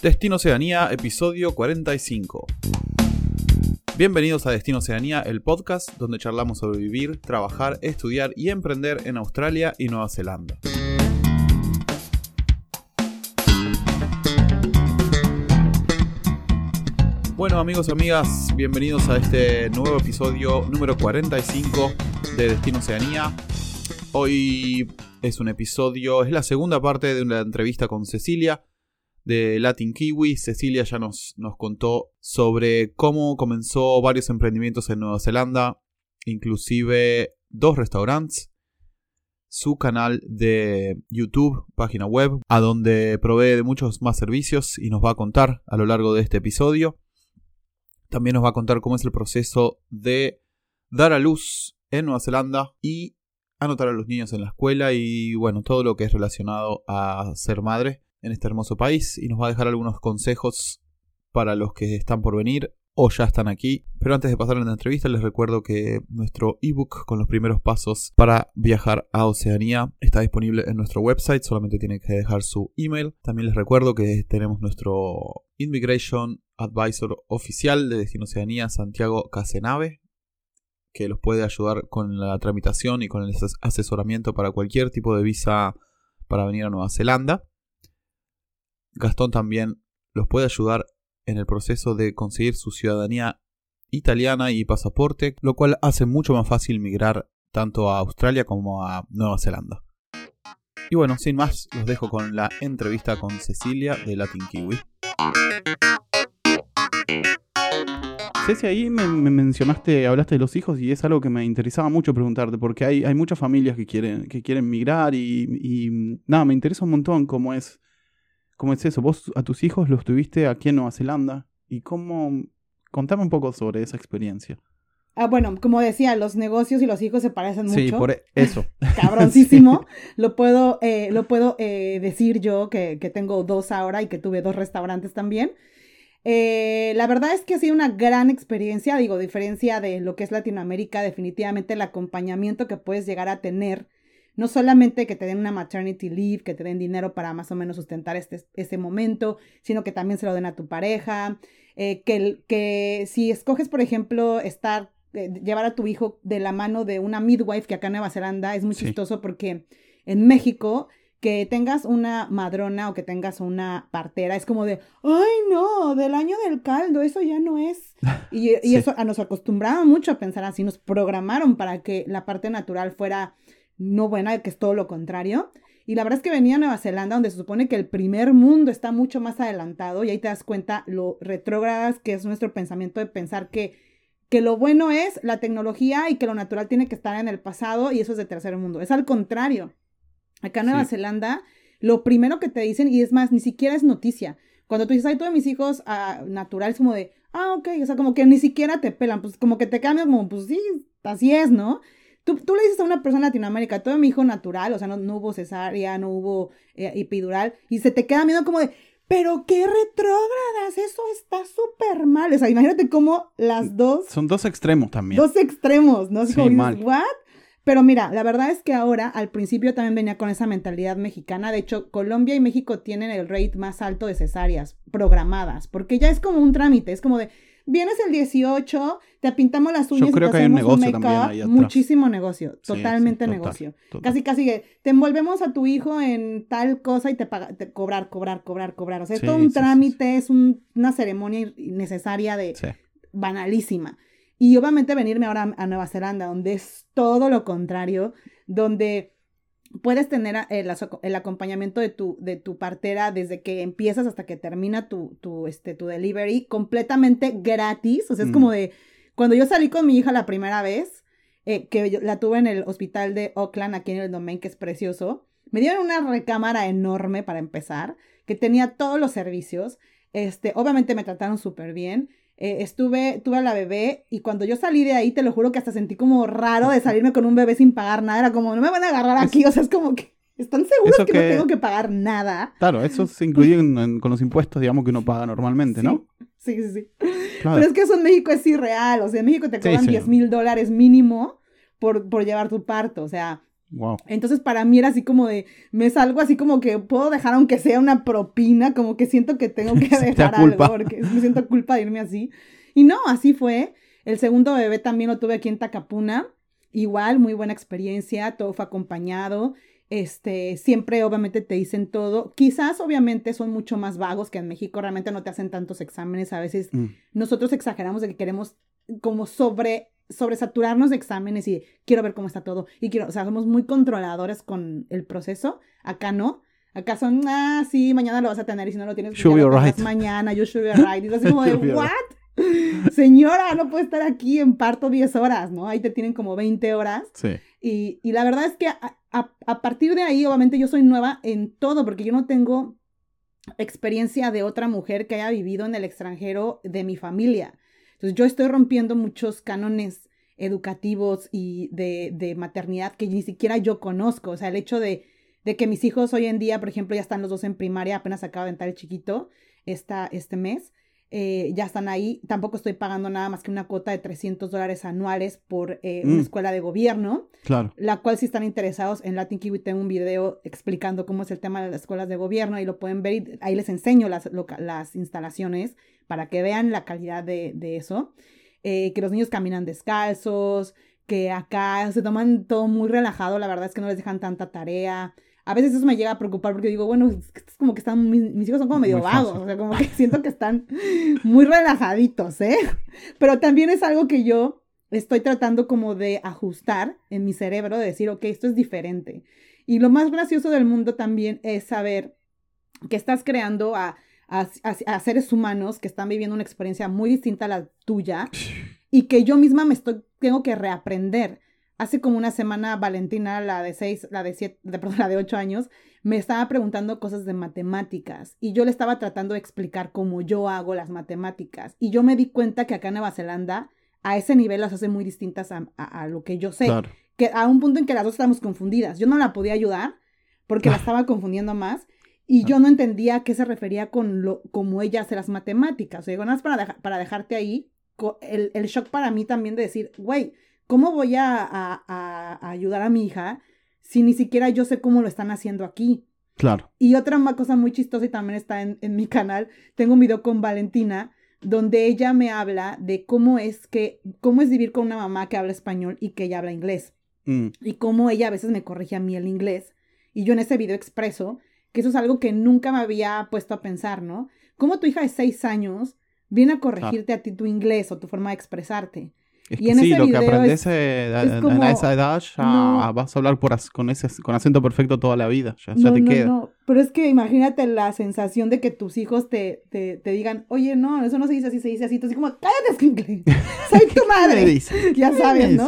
Destino Oceanía, episodio 45. Bienvenidos a Destino Oceanía, el podcast donde charlamos sobre vivir, trabajar, estudiar y emprender en Australia y Nueva Zelanda. Bueno amigos y amigas, bienvenidos a este nuevo episodio número 45 de Destino Oceanía. Hoy es un episodio, es la segunda parte de una entrevista con Cecilia, de Latin Kiwi. Cecilia ya nos, nos contó sobre cómo comenzó varios emprendimientos en Nueva Zelanda, inclusive dos restaurantes, su canal de YouTube, página web, a donde provee de muchos más servicios y nos va a contar a lo largo de este episodio. También nos va a contar cómo es el proceso de dar a luz en Nueva Zelanda y anotar a los niños en la escuela y bueno, todo lo que es relacionado a ser madre en este hermoso país y nos va a dejar algunos consejos para los que están por venir o ya están aquí. Pero antes de pasar a la entrevista les recuerdo que nuestro ebook con los primeros pasos para viajar a Oceanía está disponible en nuestro website, solamente tienen que dejar su email. También les recuerdo que tenemos nuestro Immigration Advisor oficial de Destino Oceanía, Santiago Casenave, que los puede ayudar con la tramitación y con el asesoramiento para cualquier tipo de visa para venir a Nueva Zelanda. Gastón también los puede ayudar en el proceso de conseguir su ciudadanía italiana y pasaporte, lo cual hace mucho más fácil migrar tanto a Australia como a Nueva Zelanda. Y bueno, sin más, los dejo con la entrevista con Cecilia de Latin Kiwi. Ceci, ahí me, mencionaste, hablaste de los hijos y es algo que me interesaba mucho preguntarte, porque hay, muchas familias que quieren, que quieren migrar y nada, me interesa un montón cómo es ¿Cómo es eso? Vos a tus hijos los tuviste aquí en Nueva Zelanda. ¿Y cómo? Contame un poco sobre esa experiencia. Ah, bueno, como decía, los negocios y los hijos se parecen mucho. Sí, por e-, eso. Cabroncísimo. Lo puedo, eh, lo puedo eh, decir yo, que, que, tengo dos ahora y que tuve dos restaurantes también. Eh, la verdad es que ha sido una gran experiencia, digo, diferencia de lo que es Latinoamérica, definitivamente el acompañamiento que puedes llegar a tener no solamente que te den una maternity leave, que te den dinero para más o menos sustentar este, este momento, sino que también se lo den a tu pareja, eh, que, que si escoges, por ejemplo, estar, eh, llevar a tu hijo de la mano de una midwife, que acá en Nueva Zelanda es muy chistoso porque en México que tengas una madrona o que tengas una partera, es como de, ay no, del año del caldo, eso ya no es. Y, y eso a, nos acostumbraron mucho a pensar así, nos programaron para que la parte natural fuera no buena, que es todo lo contrario. Y la verdad es que venía a Nueva Zelanda, donde se supone que el primer mundo está mucho más adelantado, y ahí te das cuenta lo retrógradas que es nuestro pensamiento de pensar que, que lo bueno es la tecnología y que lo natural tiene que estar en el pasado, y eso es de tercer mundo. Es al contrario. Acá en Nueva Zelanda, lo primero que te dicen, y es más, ni siquiera es noticia. Cuando tú dices, ay, todos mis hijos ah, naturales, como de, ah, ok, o sea, como que ni siquiera te pelan, pues como que te cambian, como, pues sí, así es, ¿no? Tú, le dices a una persona en Latinoamérica, todo mi hijo natural, o sea, no, hubo cesárea, no hubo eh, epidural, y se te queda miedo como de, pero qué retrógradas, eso está súper mal. O sea, imagínate cómo las dos... Son dos extremos también. Dos extremos, ¿no? Sí, mal. ¿what? Pero mira, la verdad es que ahora, al principio también venía con esa mentalidad mexicana. De hecho, Colombia y México tienen el rate más alto de cesáreas programadas, porque ya es como un trámite, es como de, vienes el 18, te pintamos las uñas Yo creo y te que hay un negocio también Muchísimo negocio, totalmente negocio. Casi, casi que te envolvemos a tu hijo en tal cosa y te paga, te cobrar, cobrar, cobrar, cobrar. O sea, es todo un trámite, es una ceremonia innecesaria de banalísima. Y obviamente venirme ahora a Nueva Zelanda, donde es todo lo contrario, donde puedes tener eh, el, acompañamiento de tu, de tu partera desde que empiezas hasta que termina tu, tu, este, tu delivery completamente gratis. O sea, es como de, cuando yo salí con mi hija la primera vez, eh, que la tuve en el hospital de Oakland, aquí en el Domain, que es precioso, me dieron una recámara enorme para empezar, que tenía todos los servicios. Este, obviamente me trataron súper bien. Eh, estuve, tuve a la bebé y cuando yo salí de ahí, te lo juro que hasta sentí como raro de salirme con un bebé sin pagar nada. Era como, no me van a agarrar aquí. O sea, es como que, ¿están seguros que, no tengo que pagar nada? Claro, eso se incluye con los impuestos, digamos, que uno paga normalmente, ¿no? Sí, sí, sí. Pero es que eso en México es irreal. O sea, en México te cobran 10 mil dólares mínimo por, por llevar tu parto. O sea, Wow. Entonces para mí era así como de, me salgo así como que puedo dejar aunque sea una propina, como que siento que tengo que dejar algo, porque me siento culpa de irme así. Y no, así fue. El segundo bebé también lo tuve aquí en Tacapuna. Igual, muy buena experiencia, todo fue acompañado. Este, siempre obviamente te dicen todo. Quizás obviamente son mucho más vagos que en México, realmente no te hacen tantos exámenes. A veces Mm. nosotros exageramos de que queremos como sobre sobresaturarnos de exámenes y quiero ver cómo está todo y quiero, o sea, somos muy controladores con el proceso. Acá no. Acá son, ah, sí, mañana lo vas a tener y si no lo tienes, Should be alright. mañana, you should be alright. Y así como de, what? Señora, no puede estar aquí en parto 10 horas, ¿no? Ahí te tienen como 20 horas. Sí. Y, y la verdad es que a, a- a partir de ahí, obviamente, yo soy nueva en todo, porque yo no tengo experiencia de otra mujer que haya vivido en el extranjero de mi familia. Entonces, yo estoy rompiendo muchos cánones educativos y de, de maternidad que ni siquiera yo conozco. O sea, el hecho de, de que mis hijos hoy en día, por ejemplo, ya están los dos en primaria, apenas acaba de entrar el chiquito esta, este mes. Eh, ya están ahí. Tampoco estoy pagando nada más que una cuota de 300 dólares anuales por eh, Mm. una escuela de gobierno Claro. la cual si están interesados en Latin Kiwi tengo un video explicando cómo es el tema de las escuelas de gobierno y lo pueden ver y ahí les enseño las, las instalaciones para que vean la calidad de, de eso. Eh, que los niños caminan descalzos, que acá se toman todo muy relajado, la verdad es que no les dejan tanta tarea. A veces eso me llega a preocupar porque digo, bueno, es como que están, mis, mis hijos son como medio Muy vagos, fácil. o sea, como que siento que están muy relajaditos, ¿eh? Pero también es algo que yo estoy tratando como de ajustar en mi cerebro, de decir, ok, esto es diferente. Y lo más gracioso del mundo también es saber que estás creando a, a- a- a seres humanos que están viviendo una experiencia muy distinta a la tuya y que yo misma me estoy, tengo que reaprender. Hace como una semana Valentina, la de seis, la de siete, de- perdón, la de ocho años, me estaba preguntando cosas de matemáticas y yo le estaba tratando de explicar cómo yo hago las matemáticas y yo me di cuenta que acá en Nueva Zelanda a ese nivel las hace muy distintas a, a- a lo que yo sé, Claro. que a un punto en que las dos estábamos confundidas. Yo no la podía ayudar porque la estaba confundiendo más y yo no entendía a qué se refería con lo como ella hace las matemáticas. O sea, digo, nada más para, deja- para dejarte ahí, el, el shock para mí también de decir, güey, ¿cómo voy a, a- a- a ayudar a mi hija si ni siquiera yo sé cómo lo están haciendo aquí? Claro. Y otra cosa muy chistosa y también está en, en mi canal, tengo un video con Valentina donde ella me habla de cómo es que, cómo es vivir con una mamá que habla español y que ella habla inglés. Mm. Y cómo ella a veces me corrige a mí el inglés. Y yo en ese video expreso que eso es algo que nunca me había puesto a pensar, ¿no? Cómo tu hija de seis años viene a corregirte a ti tu inglés o tu forma de expresarte. Es Y que en sí, ese lo que aprendes es- a, es a- como- a esa edad ya no. vas a hablar por as- con ese con acento perfecto toda la vida. Ya, ya no, te no, queda. Pero es que imagínate la sensación de que tus hijos te, te, te digan, oye, no, eso no se dice así, se dice así. Así como, cállate, escuincle. Soy tu ¿Qué me madre. dice? Ya ¿Qué me sabes, ¿no? a?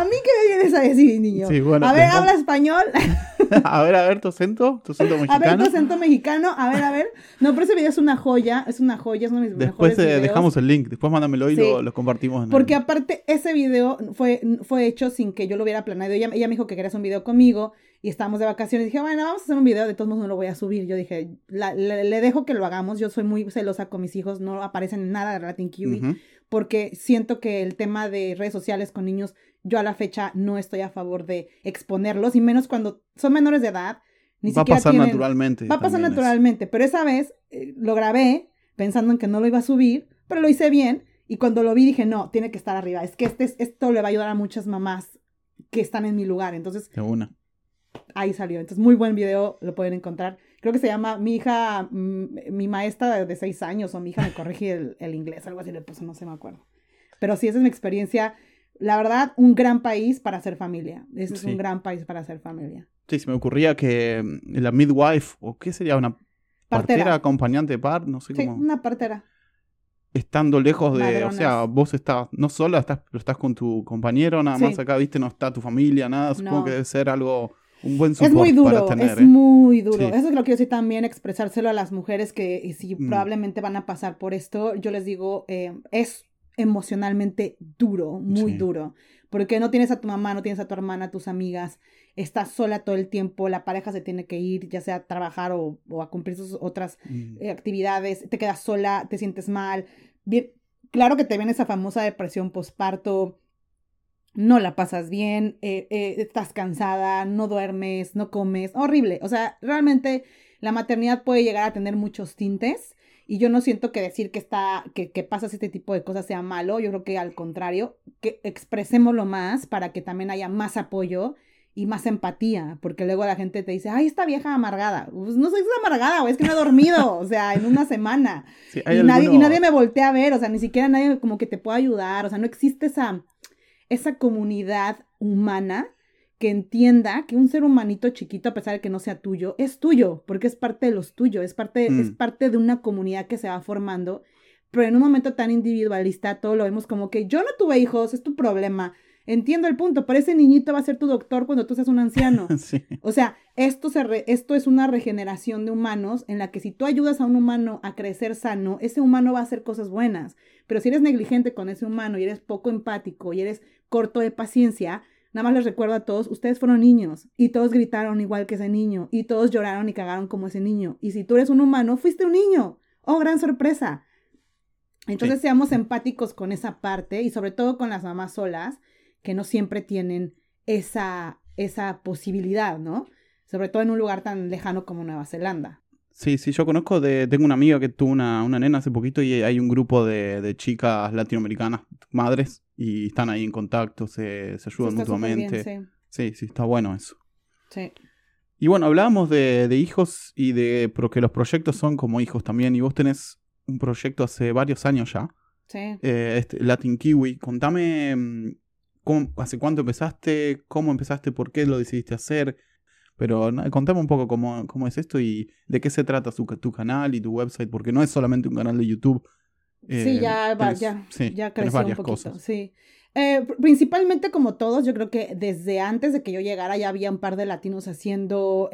A mí que me vienes a decir, niño. Sí, bueno, a ver, habla español. a ver, a ver, tu acento, tu acento A ver, mexicano. tu acento mexicano. A ver, a ver. No, pero ese video es una joya. Es una joya. Es uno de mis Después mejores eh, dejamos el link, después mándamelo y Sí. lo, lo compartimos. En Porque el- aparte, ese video fue, fue hecho sin que yo lo hubiera planeado. Ella, ella me dijo que quería hacer un video conmigo y estábamos de vacaciones. Dije, bueno, vamos a hacer un video, de todos modos no lo voy a subir. Yo dije, la- le, le dejo que lo hagamos. Yo soy muy celosa con mis hijos, no aparecen en nada de Latin Kiwi, porque siento que el tema de redes sociales con niños, yo a la fecha no estoy a favor de exponerlos, y menos cuando son menores de edad. Ni Va a pasar tienen- naturalmente. Va a pasar naturalmente, pero esa vez eh, lo grabé pensando en que no lo iba a subir, pero lo hice bien y cuando lo vi dije, no, tiene que estar arriba. Es que este, es- esto le va a ayudar a muchas mamás que están en mi lugar. Entonces una. Ahí salió. Entonces muy buen video, lo pueden encontrar. Creo que se llama Mi hija, mm, mi maestra de, seis años o mi hija me corrige el, el inglés, algo así le puse, no sé, me acuerdo. Pero sí, esa es mi experiencia. La verdad, un gran país para hacer familia. Ese es Sí. un gran país para hacer familia. Sí, se me ocurría que mm, la midwife, o qué sería una partera, Partera. acompañante de par, no sé Sí, cómo. una partera. Estando lejos de, Madronas. o sea, vos estás no sola, estás, pero estás con tu compañero, nada Sí. más acá, viste, no está tu familia, nada, supongo No. que debe ser algo, un buen Es muy duro, para tener, es ¿eh? muy duro. Sí. Eso es lo que quiero decir también, expresárselo a las mujeres que si Mm. probablemente van a pasar por esto. Yo les digo, eh, es emocionalmente duro, muy Sí. duro. Porque no tienes a tu mamá, no tienes a tu hermana, a tus amigas, estás sola todo el tiempo, la pareja se tiene que ir, ya sea a trabajar o, o a cumplir sus otras Mm. eh, actividades, te quedas sola, te sientes mal. Bien, claro que te viene esa famosa depresión posparto, no la pasas bien, eh, eh, estás cansada, no duermes, no comes, horrible. O sea, realmente la maternidad puede llegar a tener muchos tintes y yo no siento que decir que está, que, que pasas este tipo de cosas sea malo, yo creo que al contrario, que expresémoslo más para que también haya más apoyo y más empatía, porque luego la gente te dice, ay, esta vieja amargada. Pues no soy amargada, güey, es que no he dormido, o sea, en una semana. Sí, y, nadie, y nadie me voltea a ver, o sea, ni siquiera nadie como que te pueda ayudar, o sea, no existe esa, esa comunidad humana que entienda que un ser humanito chiquito, a pesar de que no sea tuyo, es tuyo, porque es parte de los tuyos, es parte, Mm. es parte de una comunidad que se va formando, pero en un momento tan individualista todo lo vemos como que yo no tuve hijos, es tu problema. Entiendo el punto, pero ese niñito va a ser tu doctor cuando tú seas un anciano. Sí. O sea, esto, se re- esto es una regeneración de humanos en la que si tú ayudas a un humano a crecer sano, ese humano va a hacer cosas buenas. Pero si eres negligente con ese humano y eres poco empático y eres corto de paciencia, nada más les recuerdo a todos, ustedes fueron niños y todos gritaron igual que ese niño y todos lloraron y cagaron como ese niño. Y si tú eres un humano, fuiste un niño. Oh, gran sorpresa. Entonces Sí. seamos empáticos con esa parte y sobre todo con las mamás solas que no siempre tienen esa, esa posibilidad, ¿no? Sobre todo en un lugar tan lejano como Nueva Zelanda. Sí, sí, yo conozco de, tengo una amiga que tuvo una, una nena hace poquito y hay un grupo de, de chicas latinoamericanas, madres, y están ahí en contacto, se, se ayudan súper mutuamente. bien, Sí, sí, está bueno eso. sí, sí. Y bueno, hablábamos de, de hijos y de porque los proyectos son como hijos también. Y vos tenés un proyecto hace varios años ya, sí. eh, este, Latin Kiwi. Contame mm, cómo- hace cuánto empezaste, cómo empezaste, por qué lo decidiste hacer. Pero na- contame un poco cómo, cómo es esto y de qué se trata su, tu canal y tu website, porque no es solamente un canal de YouTube. Sí, eh, ya, va- tenés- ya, sí, ya creció un varias poquito, cosas. sí. Eh, pr- principalmente como todos, yo creo que desde antes de que yo llegara ya había un par de latinos haciendo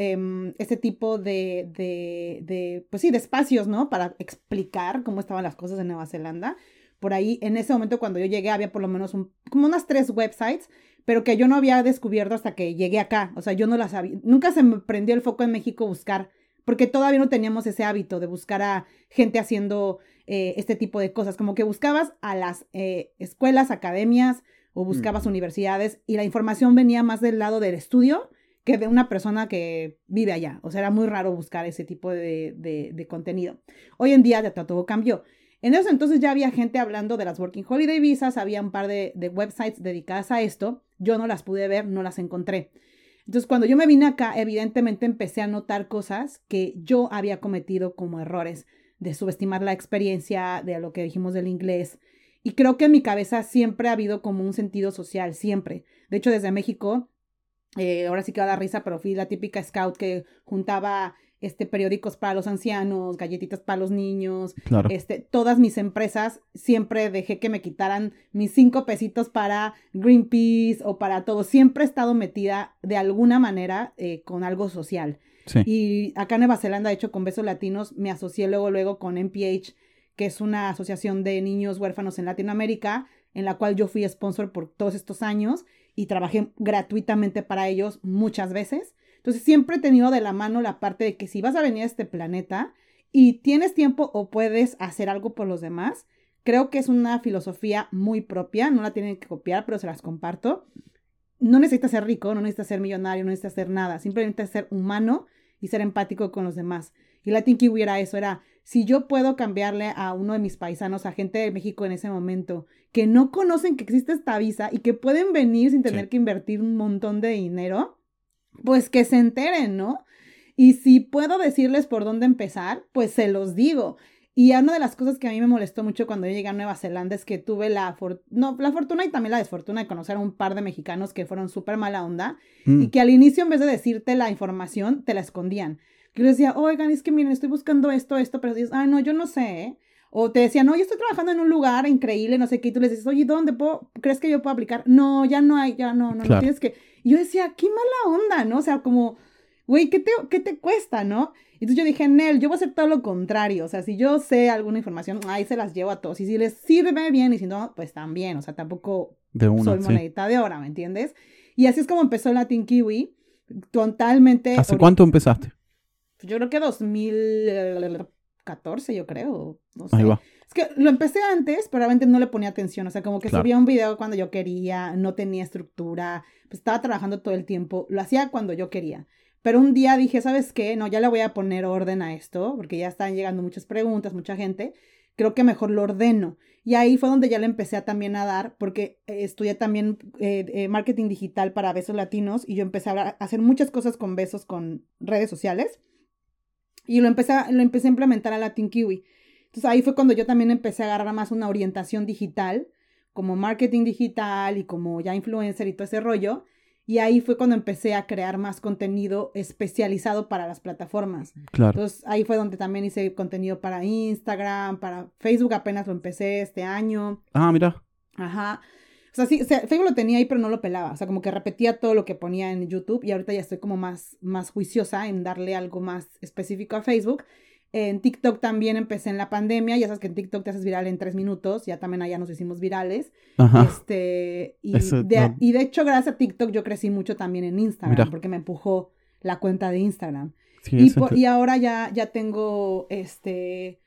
ese tipo de, de, de, pues sí, de espacios, ¿no? Para explicar cómo estaban las cosas en Nueva Zelanda. Por ahí, en ese momento cuando yo llegué, había por lo menos un, como unas tres websites, pero que yo no había descubierto hasta que llegué acá. O sea, yo no las sabía. Nunca se me prendió el foco en México buscar, porque todavía no teníamos ese hábito de buscar a gente haciendo eh, este tipo de cosas. Como que buscabas a las eh, escuelas, academias o buscabas Mm. universidades y la información venía más del lado del estudio que de una persona que vive allá. O sea, era muy raro buscar ese tipo de, de- de contenido. Hoy en día ya todo cambió. En esos entonces ya había gente hablando de las Working Holiday Visas, había un par de, websites dedicadas a esto. Yo no las pude ver, no las encontré. Entonces, cuando yo me vine acá, evidentemente empecé a notar cosas que yo había cometido como errores de subestimar la experiencia, de lo que dijimos del inglés. Y creo que en mi cabeza siempre ha habido como un sentido social, siempre. De hecho, desde México, eh, ahora sí que va a dar risa, pero fui la típica scout que juntaba este, periódicos para los ancianos, galletitas para los niños, Claro. este, todas mis empresas siempre dejé que me quitaran mis cinco pesitos para Greenpeace o para todo. Siempre he estado metida de alguna manera eh, con algo social. sí. Y acá en Nueva Zelanda, de hecho, con Besos Latinos, me asocié luego, luego con NPH, que es una asociación de niños huérfanos en Latinoamérica, en la cual yo fui sponsor por todos estos años y trabajé gratuitamente para ellos muchas veces. Entonces siempre he tenido de la mano la parte de que si vas a venir a este planeta y tienes tiempo o puedes hacer algo por los demás, creo que es una filosofía muy propia, no la tienen que copiar, pero se las comparto. No necesitas ser rico, no necesitas ser millonario, no necesitas ser nada, simplemente ser humano y ser empático con los demás. Y Latin Kiwi era eso, era si yo puedo cambiarle a uno de mis paisanos, a gente de México en ese momento, que no conocen que existe esta visa y que pueden venir sin tener Sí. que invertir un montón de dinero, pues que se enteren, ¿no? Y si puedo decirles por dónde empezar, pues se los digo. Y una de las cosas que a mí me molestó mucho cuando yo llegué a Nueva Zelanda es que tuve la, for- no, la fortuna y también la desfortuna de conocer a un par de mexicanos que fueron súper mala onda Mm, y que al inicio en vez de decirte la información, te la escondían. Yo les decía, oigan, es que miren, estoy buscando esto, esto, pero dices, ay, no, yo no sé. ¿eh?". O te decían, no, yo estoy trabajando en un lugar increíble, no sé qué, y tú les dices, oye, ¿dónde puedo, crees que yo puedo aplicar? No, ya no hay, ya no, no, no tienes que. Y yo decía, qué mala onda, ¿no? O sea, como, güey, ¿qué te, ¿qué te cuesta, no? Y entonces yo dije, Nel, yo voy a hacer todo lo contrario. O sea, si yo sé alguna información, ahí se las llevo a todos. Y si les sirve bien, y si no, pues también. O sea, tampoco de una, soy sí. monedita de ora, ¿me entiendes? Y así es como empezó Latin Kiwi, totalmente... ¿Hace cuánto empezaste? Yo creo que 2014, yo creo, no sé. Ahí va. Es que lo empecé antes, pero realmente no le ponía atención. O sea, como que Claro. subía un video cuando yo quería, no tenía estructura, pues estaba trabajando todo el tiempo. Lo hacía cuando yo quería. Pero un día dije, ¿sabes qué? No, ya le voy a poner orden a esto, porque ya están llegando muchas preguntas, mucha gente. Creo que mejor lo ordeno. Y ahí fue donde ya le empecé a también a dar, porque eh, estudié también eh, eh, marketing digital para besos latinos y yo empecé a, hablar- a hacer muchas cosas con besos con redes sociales. Y lo empecé, a, lo empecé a implementar a Latin Kiwi. Entonces ahí fue cuando yo también empecé a agarrar más una orientación digital, como marketing digital y como ya influencer y todo ese rollo. Y ahí fue cuando empecé a crear más contenido especializado para las plataformas. Claro. Entonces ahí fue donde también hice contenido para Instagram, para Facebook apenas lo empecé este año. Ah, mira. Ajá. O sea, sí, o sea, Facebook lo tenía ahí, pero no lo pelaba. O sea, como que repetía todo lo que ponía en YouTube y ahorita ya estoy como más, más juiciosa en darle algo más específico a Facebook. En TikTok también empecé en la pandemia. Ya sabes que en TikTok te haces viral en tres minutos. Ya también allá nos hicimos virales. Ajá. Este, y, Eso de, no- y de hecho, gracias a TikTok yo crecí mucho también en Instagram Mira. porque me empujó la cuenta de Instagram. Sí, Y, por- y ahora ya, ya tengo, este,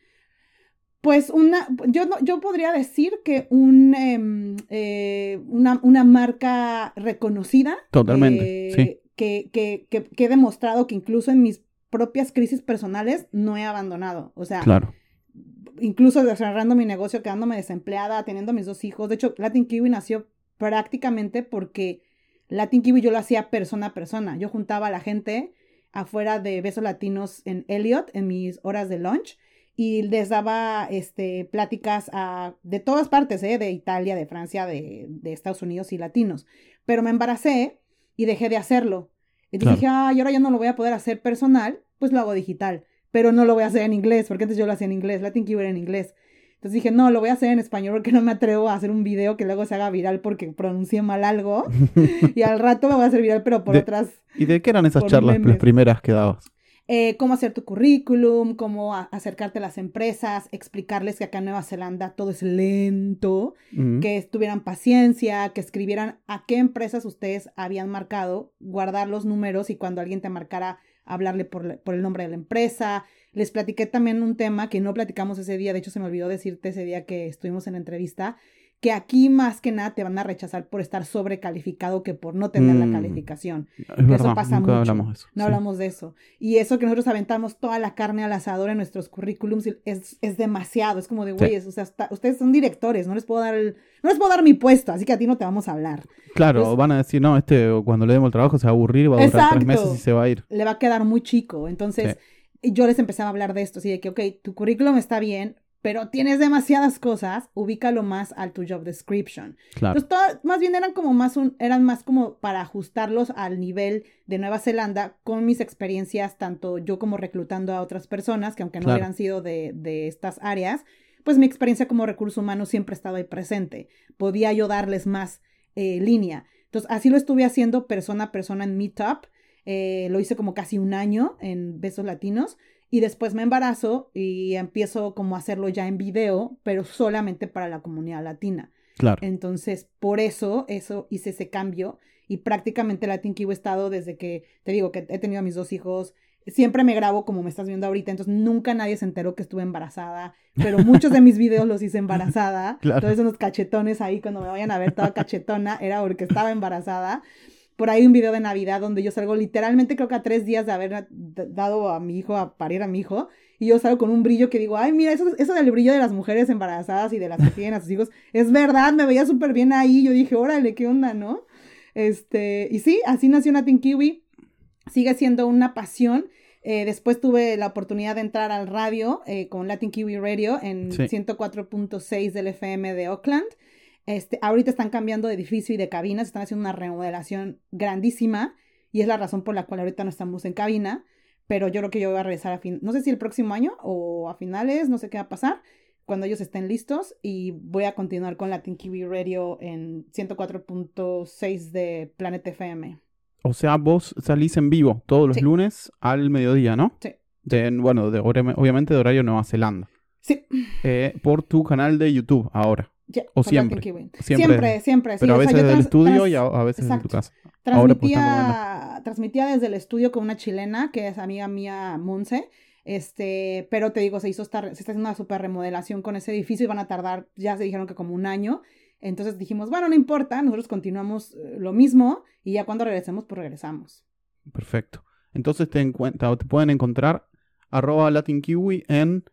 pues una, yo, no- yo podría decir que un, em, eh, una, una marca reconocida. Totalmente, eh, sí. Que, que, que, que he demostrado que incluso en mis propias crisis personales no he abandonado. O sea, Claro. incluso cerrando mi negocio, quedándome desempleada, teniendo mis dos hijos. De hecho, Latin Kiwi nació prácticamente porque Latin Kiwi yo lo hacía persona a persona. Yo juntaba a la gente afuera de Besos Latinos en Elliot en mis horas de lunch y les daba este, pláticas a, de todas partes, ¿eh? de Italia, de Francia, de, de Estados Unidos y latinos. Pero me embaracé y dejé de hacerlo. Entonces Claro. dije, ay, ahora ya no lo voy a poder hacer personal, pues lo hago digital. Pero no lo voy a hacer en inglés, porque antes yo lo hacía en inglés, Latin era en inglés. Entonces dije, no, lo voy a hacer en español porque no me atrevo a hacer un video que luego se haga viral porque pronuncié mal algo. y al rato me voy a hacer viral, pero por De- otras ¿Y de qué eran esas charlas, las primeras que dabas? Eh, cómo hacer tu currículum, cómo acercarte a las empresas, explicarles que acá en Nueva Zelanda todo es lento, que tuvieran paciencia, que escribieran a qué empresas ustedes habían marcado, guardar los números y cuando alguien te marcara, hablarle por, la- por el nombre de la empresa. Les platiqué también un tema que no platicamos ese día, de hecho se me olvidó decirte ese día que estuvimos en la entrevista, que aquí más que nada te van a rechazar por estar sobrecalificado que por no tener Mm. la calificación. Es Que verdad, eso pasa nunca mucho. hablamos de eso. No sí. hablamos de eso. Y eso que nosotros aventamos toda la carne al asador en nuestros currículums es, es demasiado. Es como de, Sí. güeyes, o sea, está- ustedes son directores, no les puedo dar el, no les puedo dar mi puesto, así que a ti no te vamos a hablar. Claro, van a decir, no, este cuando le demos el trabajo se va a aburrir, va a durar Exacto. tres meses y se va a ir. Le va a quedar muy chico. Entonces, yo les empezaba a hablar de esto, así de que, ok, tu currículum está bien, pero tienes demasiadas cosas, ubícalo más al tu job description. Claro. Entonces, todas- más bien eran como más un, eran más como para ajustarlos al nivel de Nueva Zelanda con mis experiencias, tanto yo como reclutando a otras personas, que aunque no Claro. hubieran sido de, de estas áreas, pues mi experiencia como recurso humano siempre ha estado ahí presente. Podía yo darles más eh, línea. Entonces, así lo estuve haciendo persona a persona en Meetup. Eh, lo hice como casi un año en Besos Latinos. Y después me embarazo y empiezo como a hacerlo ya en video, pero solamente para la comunidad latina. claro. Entonces, por eso, eso hice ese cambio y prácticamente Latin Kiwi he estado desde que, te digo, que he tenido a mis dos hijos. Siempre me grabo como me estás viendo ahorita, entonces nunca nadie se enteró que estuve embarazada, pero muchos de mis videos los hice embarazada. Claro. Entonces unos cachetones ahí cuando me vayan a ver toda cachetona era porque estaba embarazada. Por ahí un video de Navidad donde yo salgo literalmente creo que a tres días de haber dado a mi hijo, a parir a mi hijo, y yo salgo con un brillo que digo, ay, mira, eso, eso del brillo de las mujeres embarazadas y de las que tienen a sus hijos, es verdad, me veía súper bien ahí, yo dije, órale, ¿qué onda, no? Este, y sí, así nació Natin Kiwi, sigue siendo una pasión. Eh, después tuve la oportunidad de entrar al radio eh, con Latin Kiwi Radio en Sí. 104.6 del FM de Oakland. Este, ahorita están cambiando de edificio y de cabinas, están haciendo una remodelación grandísima y es la razón por la cual ahorita no estamos en cabina, pero yo creo que yo voy a regresar a fin, no sé si el próximo año o a finales, no sé qué va a pasar, cuando ellos estén listos y voy a continuar con Latin Kiwi Radio en 104.6 de Planet FM. O sea, vos salís en vivo todos los Sí. lunes al mediodía, ¿no? Sí. De, bueno, de, obviamente de horario Nueva Zelanda. Sí, Eh, por tu canal de YouTube ahora. Ya, O siempre. Siempre. Siempre, sí, Pero a veces del trans- estudio y a, a veces en tu casa. Ahora, pues, Transmitía, transmitía desde el estudio con una chilena que es amiga mía, Monse. Este, pero te digo, se hizo esta, se está haciendo una super remodelación con ese edificio y van a tardar, ya se dijeron que como un año. Entonces dijimos, bueno, no importa, nosotros continuamos eh, lo mismo y ya cuando regresemos, pues regresamos. Perfecto. Entonces te, encuentra, te pueden encontrar arroba latinkiwi en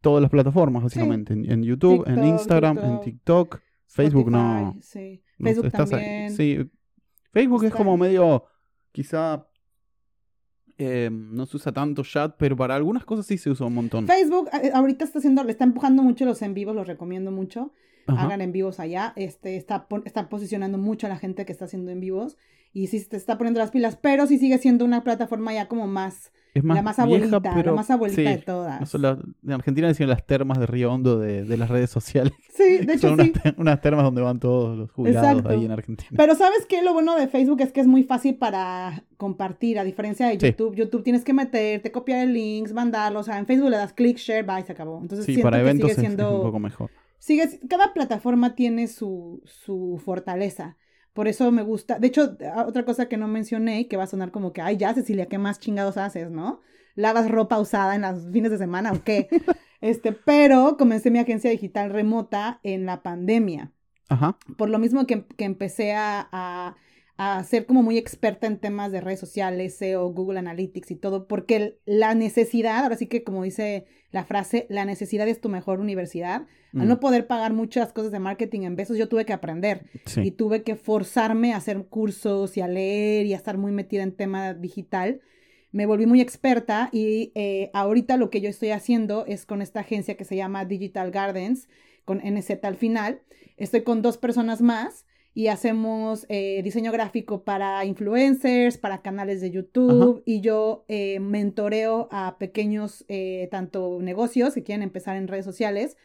todas las plataformas, básicamente. En, en YouTube, en TikTok, Instagram, en TikTok. Facebook no. Sí. no Facebook estás ahí. también. Sí. Facebook es como medio, quizá eh, no se usa tanto chat, pero para algunas cosas sí se usa un montón. Facebook eh, ahorita está haciendo, le está empujando mucho los en vivos, los recomiendo mucho. Ajá. Hagan en vivos allá. Este está, está posicionando mucho a la gente que está haciendo en vivos. Y sí se está poniendo las pilas, pero sí sigue siendo una plataforma ya como más, Es más la más vieja, abuelita, pero la más abuelita sí, de todas. no en Argentina decían las termas de Río Hondo de, de las redes sociales. Sí, de hecho son sí. unas, te- unas termas donde van todos los jubilados Exacto. ahí en Argentina. Pero ¿sabes qué? Lo bueno de Facebook es que es muy fácil para compartir, a diferencia de Sí. YouTube. YouTube tienes que meterte, copiar el links, mandarlo. O sea, en Facebook le das click, share, bye, se acabó. Entonces sí, para que eventos sigue es- es siendo... un poco mejor. sigue- cada plataforma tiene su, su fortaleza. Por eso me gusta. De hecho, otra cosa que no mencioné, que va a sonar como que, ay, ya, Cecilia, ¿qué más chingados haces, no? ¿Lavas ropa usada en los fines de semana o qué? este, pero comencé mi agencia digital remota en la pandemia Ajá. por lo mismo que, que empecé a, a, a ser como muy experta en temas de redes sociales, SEO, Google Analytics y todo, porque la necesidad, ahora sí que como dice la frase, la necesidad es tu mejor universidad. Al Mm, no poder pagar muchas cosas de marketing en besos, yo tuve que aprender sí. y tuve que forzarme a hacer cursos y a leer y a estar muy metida en tema digital. Me volví muy experta y eh, ahorita lo que yo estoy haciendo es con esta agencia que se llama Digital Gardens, con NZ al final. Estoy con dos personas más y hacemos eh, diseño gráfico para influencers, para canales de YouTube y yo eh, mentoreo a pequeños, eh, tanto negocios que quieren empezar en redes sociales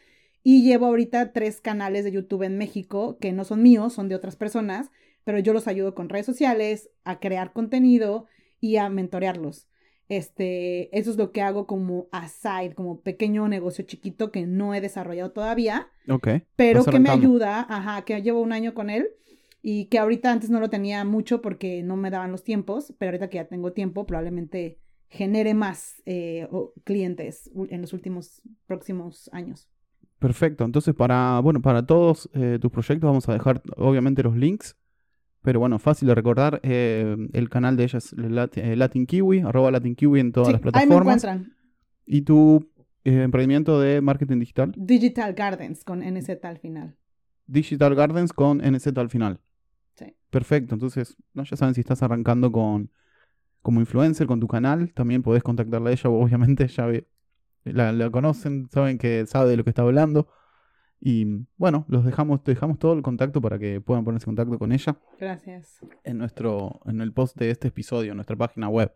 y llevo ahorita tres canales de YouTube en México que no son míos, son de otras personas, pero yo los ayudo con redes sociales, a crear contenido y a mentorearlos. Este, eso es lo que hago como aside, como pequeño negocio chiquito que no he desarrollado todavía, Ok. pero que me ayuda, ajá, que llevo un año con él y que ahorita antes no lo tenía mucho porque no me daban los tiempos, pero ahorita que ya tengo tiempo probablemente genere más eh, clientes en los últimos próximos años. Perfecto. Entonces, para, bueno, para todos eh, tus proyectos vamos a dejar obviamente los links. Pero bueno, fácil de recordar. eh, el canal de ella es eh, Latin Kiwi, arroba Latin Kiwi en todas Sí, las ahí me plataformas. encuentran. Y tu eh, emprendimiento de marketing digital, Digital Gardens con NZ al final. Digital Gardens con NZ al final. Sí. Perfecto. Entonces, no, ya saben si estás arrancando con como influencer con tu canal, también podés contactarla a ella. Obviamente ya ve- la, la conocen, saben que sabe de lo que está hablando. Y bueno, los dejamos, te dejamos todo el contacto para que puedan ponerse en contacto con ella Gracias. en nuestro, en el post de este episodio, en nuestra página web.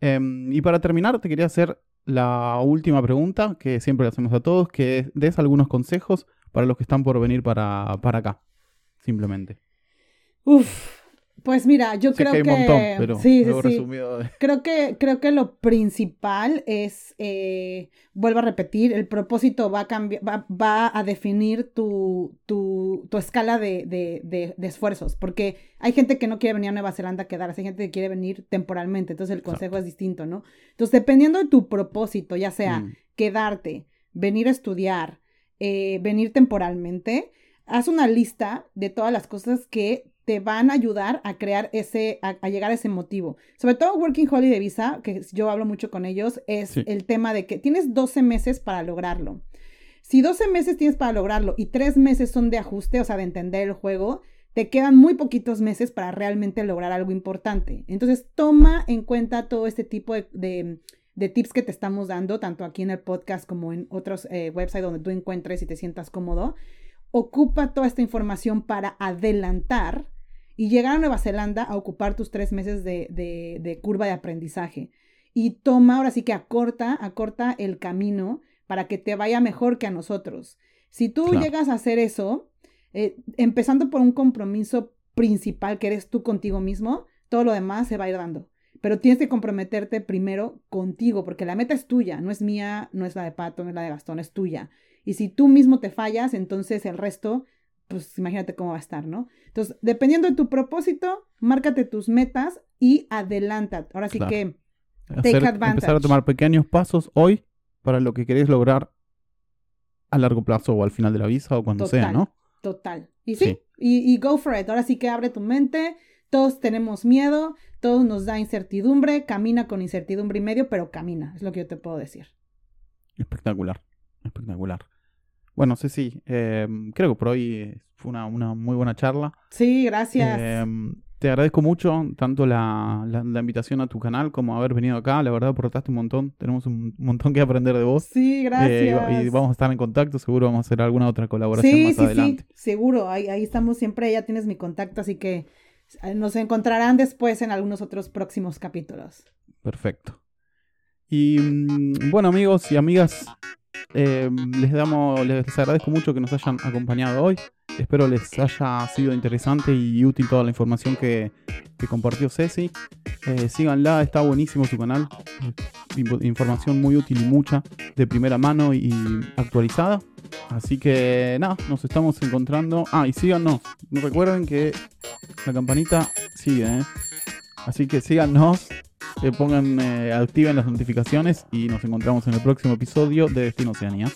Em, y para terminar, te quería hacer la última pregunta que siempre le hacemos a todos, que es, des algunos consejos para los que están por venir para, para acá. Simplemente. Uf, pues mira, yo Sé creo que que, hay un montón, pero sí, sí, resumido de- Creo que, creo que lo principal es, eh, vuelvo a repetir, el propósito va a cambiar, va, va a definir tu, tu, tu escala de, de, de, de esfuerzos, porque hay gente que no quiere venir a Nueva Zelanda a quedarse, hay gente que quiere venir temporalmente, entonces el consejo Exacto. es distinto, ¿no? Entonces, dependiendo de tu propósito, ya sea Mm, quedarte, venir a estudiar, eh, venir temporalmente, haz una lista de todas las cosas que te van a ayudar a crear ese, a, a llegar a ese motivo. Sobre todo Working Holiday Visa, que yo hablo mucho con ellos, es Sí. el tema de que tienes 12 meses para lograrlo. Si 12 meses tienes para lograrlo y 3 meses son de ajuste, o sea, de entender el juego, te quedan muy poquitos meses para realmente lograr algo importante. Entonces, toma en cuenta todo este tipo de, de- de tips que te estamos dando, tanto aquí en el podcast como en otros eh, websites donde tú encuentres y te sientas cómodo. Ocupa toda esta información para adelantar y llegar a Nueva Zelanda a ocupar tus tres meses de, de- de curva de aprendizaje. Y toma, ahora sí que acorta, acorta el camino para que te vaya mejor que a nosotros. Si tú Claro. llegas a hacer eso, eh, empezando por un compromiso principal que eres tú contigo mismo, todo lo demás se va a ir dando. Pero tienes que comprometerte primero contigo, porque la meta es tuya, no es mía, no es la de Pato, no es la de Gastón, es tuya. Y si tú mismo te fallas, entonces el resto, pues imagínate cómo va a estar, ¿no? Entonces, dependiendo de tu propósito, márcate tus metas y adelanta. Ahora sí Claro. que hacer- advantage. empezar a tomar pequeños pasos hoy para lo que querés lograr a largo plazo o al final de la visa o cuando sea, Total. ¿no? Total. Y sí, Sí. Y, y go for it. Ahora sí que abre tu mente. Todos tenemos miedo, todos nos da incertidumbre. Camina con incertidumbre y medio, pero camina. Es lo que yo te puedo decir. Espectacular, espectacular. Bueno, Ceci, eh, creo que por hoy fue una, una muy buena charla. Sí, gracias. Eh, te agradezco mucho tanto la, la- la invitación a tu canal como haber venido acá. La verdad, aportaste un montón. Tenemos un montón que aprender de vos. sí, gracias. Eh, y va- y, vamos a estar en contacto. Seguro vamos a hacer alguna otra colaboración sí, más sí, adelante. sí, seguro. Ahí, ahí estamos siempre. Ya tienes mi contacto, así que eh, nos encontrarán después en algunos otros próximos capítulos. Perfecto. Y mm, bueno, amigos y amigas, eh, les damos, les agradezco mucho que nos hayan acompañado hoy. Espero les haya sido interesante y útil toda la información que, compartió Ceci. Eh, síganla, está buenísimo su canal. Info- Información muy útil y mucha, de primera mano y actualizada. Así que nada, nos estamos encontrando. Ah, y síganos. No recuerden que la campanita sigue, ¿eh? Así que síganos, eh, pongan, eh, activen las notificaciones y nos encontramos en el próximo episodio de Destino Oceanía.